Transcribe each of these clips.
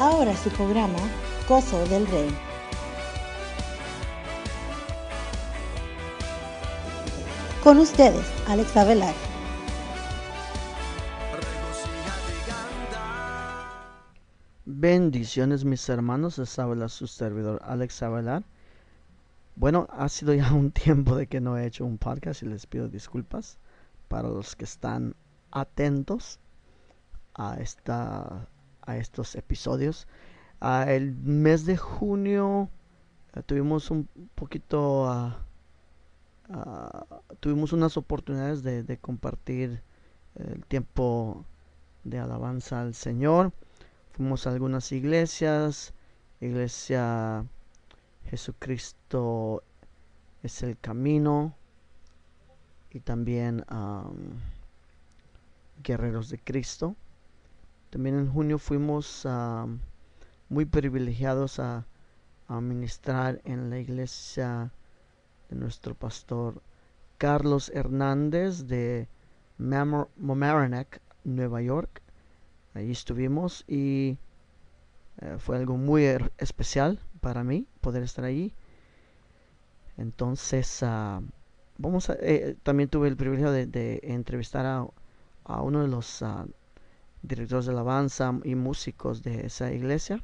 Ahora su programa, Gozo del Rey. Con ustedes, Alex Avelar. Bendiciones mis hermanos, les habla su servidor Alex Avelar. Bueno, ha sido ya un tiempo de que no he hecho un podcast y les pido disculpas para los que están atentos a esta a estos episodios. Ah, el mes de junio eh, tuvimos un poquito, ah, ah, tuvimos unas oportunidades de, compartir el tiempo de alabanza al Señor. Fuimos a algunas iglesias, iglesia Jesucristo es el camino y también Guerreros de Cristo. También en junio fuimos muy privilegiados a, a, ministrar en la iglesia de nuestro pastor Carlos Hernández de Mamaroneck, Nueva York. Ahí estuvimos y eh, fue algo muy especial para mí poder estar allí. Entonces, vamos a, eh, también tuve el privilegio de, entrevistar a, a, uno de los ah, directores de alabanza y músicos de esa iglesia,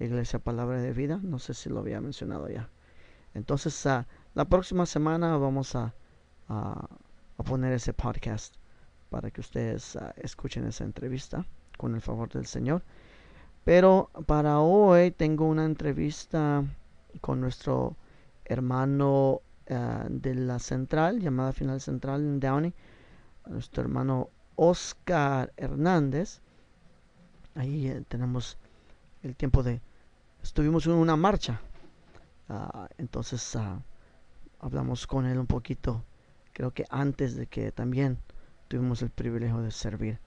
Iglesia Palabra de Vida, no sé si lo había mencionado ya. Entonces, uh, la próxima semana vamos a, a, poner ese podcast para que ustedes uh, escuchen esa entrevista con el favor del Señor. Pero para hoy tengo una entrevista con nuestro hermano uh, de la central, llamada Final Central en Downey, nuestro hermano Oscar Hernández. Ahí eh, tenemos el tiempo de... Estuvimos en una marcha. Ah, entonces ah, hablamos con él un poquito. Creo que antes de que también tuvimos el privilegio de servir.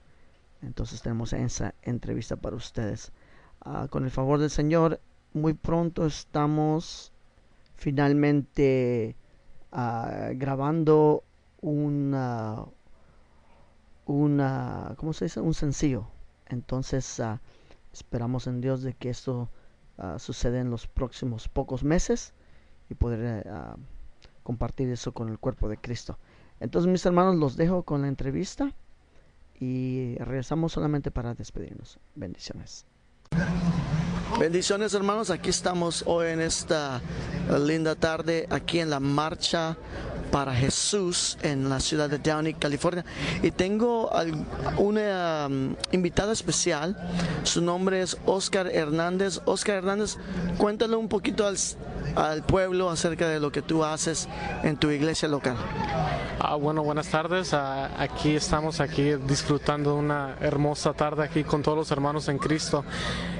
Entonces tenemos esa entrevista para ustedes. Ah, con el favor del Señor, muy pronto estamos finalmente grabando una, una, ¿cómo se dice? Un sencillo. Entonces uh, esperamos en Dios de que esto uh, suceda en los próximos pocos meses y poder uh, compartir eso con el cuerpo de Cristo. Entonces mis hermanos los dejo con la entrevista y regresamos solamente para despedirnos. Bendiciones. Bendiciones hermanos, aquí estamos hoy en esta linda tarde, aquí en la marcha para Jesús en la ciudad de Downey, California. Y tengo una um, invitada especial. Su nombre es Oscar Hernández. Oscar Hernández, cuéntale un poquito al, al pueblo acerca de lo que tú haces en tu iglesia local. Ah, bueno, buenas tardes. Ah, aquí estamos aquí disfrutando una hermosa tarde aquí con todos los hermanos en Cristo.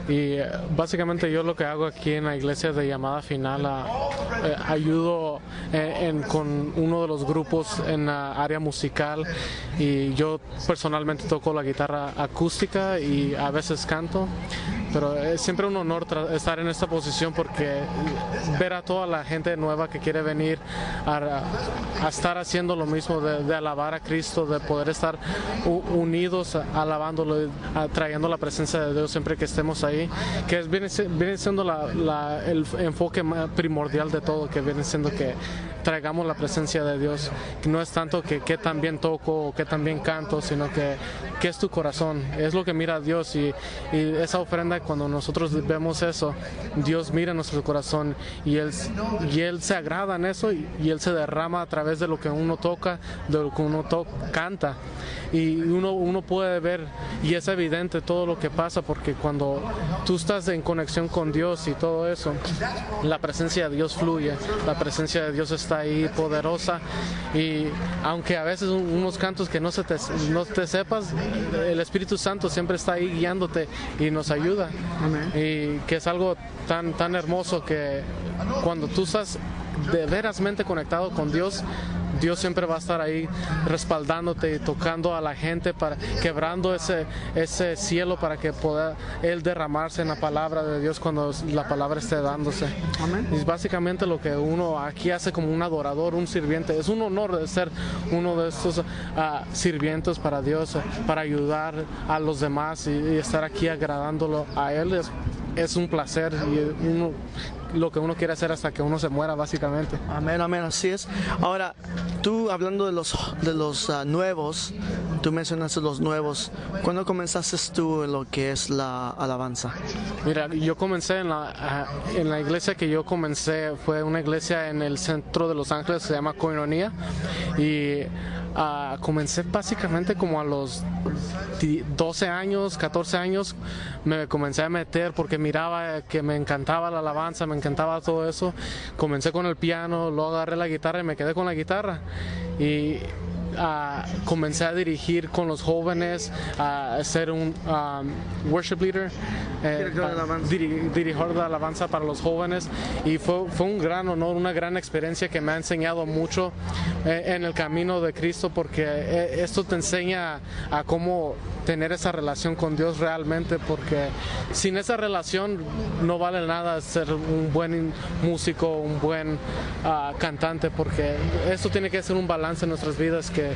Y eh, básicamente yo lo que hago aquí en la iglesia de llamada final, ah, eh, ayudo eh, con uno de los grupos en la área musical y yo personalmente toco la guitarra acústica y a veces canto pero es siempre un honor estar en esta posición porque ver a toda la gente nueva que quiere venir a, estar haciendo lo mismo, de, alabar a Cristo, de poder estar unidos alabándolo, trayendo la presencia de Dios siempre que estemos ahí, que viene, viene siendo el enfoque primordial de todo, que viene siendo que traigamos la presencia de Dios, que no es tanto que qué tan bien toco o tan bien canto, sino que qué es tu corazón, es lo que mira a Dios y, y esa ofrenda cuando nosotros vemos eso, Dios mira nuestro corazón y Él, y él se agrada en eso y, Él se derrama a través de lo que uno toca, de lo que uno canta y uno, uno puede ver y es evidente todo lo que pasa porque cuando tú estás en conexión con Dios y todo eso, la presencia de Dios fluye, la presencia de Dios está ahí poderosa y aunque a veces unos cantos que no, se te, no te sepas, el Espíritu Santo siempre está ahí guiándote y nos ayuda. Y que es algo tan, tan hermoso que cuando tú estás de verasmente conectado con Dios, Dios siempre va a estar ahí respaldándote y tocando a la gente, para quebrando ese, ese cielo para que pueda Él derramarse en la palabra de Dios cuando la palabra esté dándose. Y es básicamente lo que uno aquí hace como un adorador, un sirviente. Es un honor de ser uno de estos ah, sirvientes para Dios, para ayudar a los demás y, estar aquí agradándolo a Él. Es, es un placer y uno lo que uno quiere hacer hasta que uno se muera, básicamente. Amén, amén, así es. Ahora, tú hablando de los, de los ah, nuevos, tú mencionaste los nuevos, ¿cuándo comenzaste tú en lo que es la alabanza? Mira, yo comencé en la, ah, en la iglesia que yo comencé, fue una iglesia en el centro de Los Ángeles, se llama Coinonía, y uh, comencé básicamente como a los 12 años, 14 años, me comencé a meter porque miraba que me encantaba la alabanza, me encantaba todo eso. Comencé con el piano, luego agarré la guitarra y me quedé con la guitarra. Y comencé a dirigir con los jóvenes, a ser un um, worship leader, eh, dirigidor de alabanza para los jóvenes y fue, fue un gran honor, una gran experiencia que me ha enseñado mucho en el camino de Cristo porque eh, esto te enseña a cómo tener esa relación con Dios realmente porque sin esa relación no vale nada ser un buen músico, un buen ah, cantante porque esto tiene que ser un balance en nuestras vidas que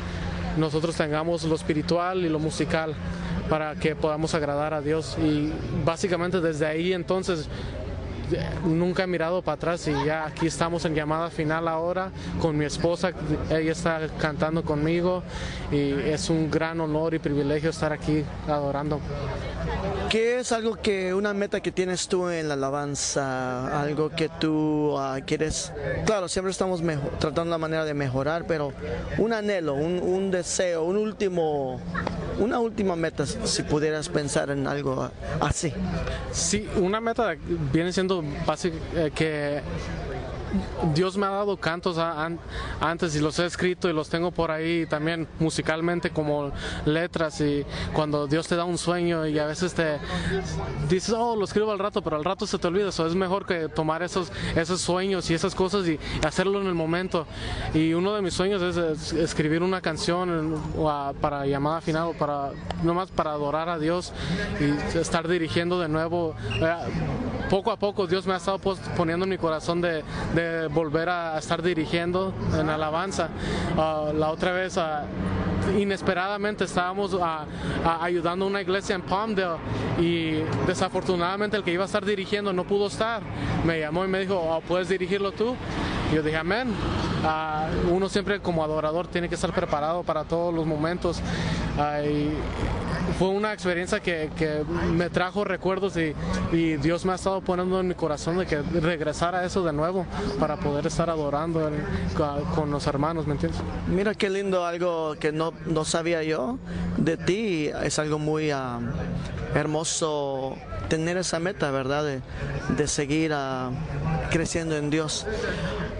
nosotros tengamos lo espiritual y lo musical para que podamos agradar a Dios. Y básicamente desde ahí entonces nunca he mirado para atrás y ya aquí estamos en llamada final ahora con mi esposa, ella está cantando conmigo y es un gran honor y privilegio estar aquí adorando. ¿Qué es algo que, una meta que tienes tú en la alabanza? Algo que tú ah, quieres, claro, siempre estamos tratando la manera de mejorar, pero un anhelo, un deseo, un último una última meta, si pudieras pensar en algo así. Sí, una meta viene siendo básica eh, que Dios me ha dado cantos antes y los he escrito y los tengo por ahí también musicalmente como letras y cuando Dios te da un sueño y a veces te dices, oh, lo escribo al rato, pero al rato se te olvida, eso es mejor que tomar esos, esos sueños y esas cosas y hacerlo en el momento. Y uno de mis sueños es, escribir una canción para llamada final, para nomás para adorar a Dios y estar dirigiendo de nuevo. Eh, poco a poco Dios me ha estado poniendo en mi corazón de volver a estar dirigiendo en alabanza. Ah, la otra vez ah, inesperadamente estábamos ah, ayudando a una iglesia en Palmdale y desafortunadamente el que iba a estar dirigiendo no pudo estar. Me llamó y me dijo, oh, ¿puedes dirigirlo tú? Yo dije, amén. uno siempre como adorador tiene que estar preparado para todos los momentos. Y fue una experiencia que, me trajo recuerdos y, Dios me ha estado poniendo en mi corazón de que regresar a eso de nuevo para poder estar adorando con, los hermanos, ¿me entiendes? Mira qué lindo, algo que no, no sabía yo de ti, es algo muy ah, hermoso tener esa meta, ¿verdad? De, seguir ah, creciendo en Dios.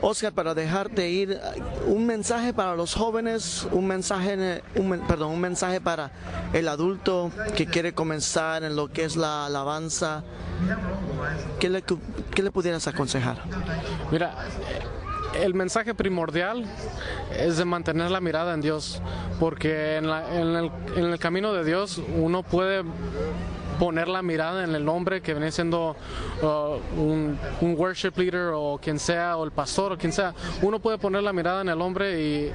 Oscar, para dejarte ir, un mensaje para los jóvenes, un mensaje, un, perdón, un mensaje para el adulto que quiere comenzar en lo que es la alabanza. ¿Qué le, qué le pudieras aconsejar? Mira, el mensaje primordial es de mantener la mirada en Dios, porque en, el, en, el, camino de Dios uno puede poner la mirada en el hombre que viene siendo uh, un, un, worship leader o quien sea, o el pastor o quien sea. Uno puede poner la mirada en el hombre y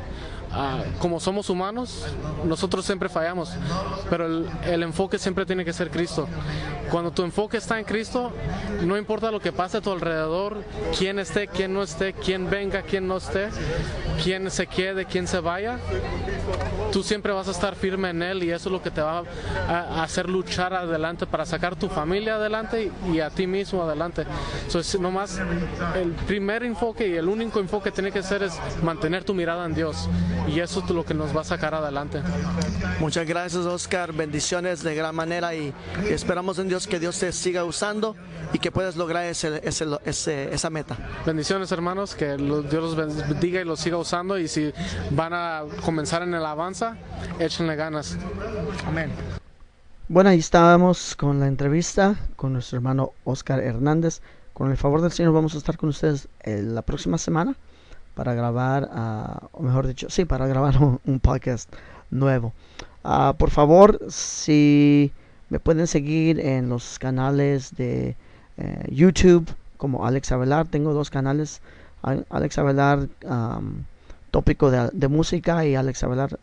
Ah, como somos humanos, nosotros siempre fallamos, pero el, enfoque siempre tiene que ser Cristo. Cuando tu enfoque está en Cristo, no importa lo que pase a tu alrededor, quién esté, quién no esté, quién venga, quién no esté, quién se quede, quién se vaya, tú siempre vas a estar firme en Él y eso es lo que te va a hacer luchar adelante para sacar tu familia adelante y a ti mismo adelante. Entonces, nomás el primer enfoque y el único enfoque que tiene que ser es mantener tu mirada en Dios y eso es lo que nos va a sacar adelante. Muchas gracias Oscar, bendiciones de gran manera y esperamos en Dios que Dios te siga usando y que puedas lograr ese, esa meta. Bendiciones hermanos, que Dios los bendiga y los siga usando y si van a comenzar en el avanza, échenle ganas. Amén. Bueno, ahí estábamos con la entrevista con nuestro hermano Oscar Hernández. Con el favor del Señor vamos a estar con ustedes eh, la próxima semana para grabar, uh, o mejor dicho, sí, para grabar un, podcast nuevo. Uh, por favor, si me pueden seguir en los canales de eh, YouTube como Alex Avelar, tengo dos canales, Alex Avelar tópico de, de, música y Alex Avelar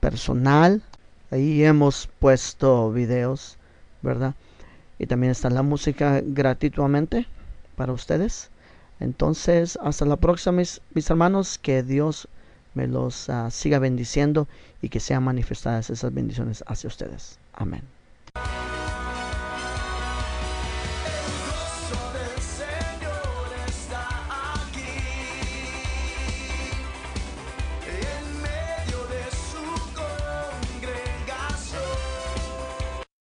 personal. Ahí hemos puesto videos, ¿verdad? Y también está la música gratuitamente para ustedes. Entonces, hasta la próxima, mis, mis hermanos. Que Dios me los uh, siga bendiciendo y que sean manifestadas esas bendiciones hacia ustedes. Amén.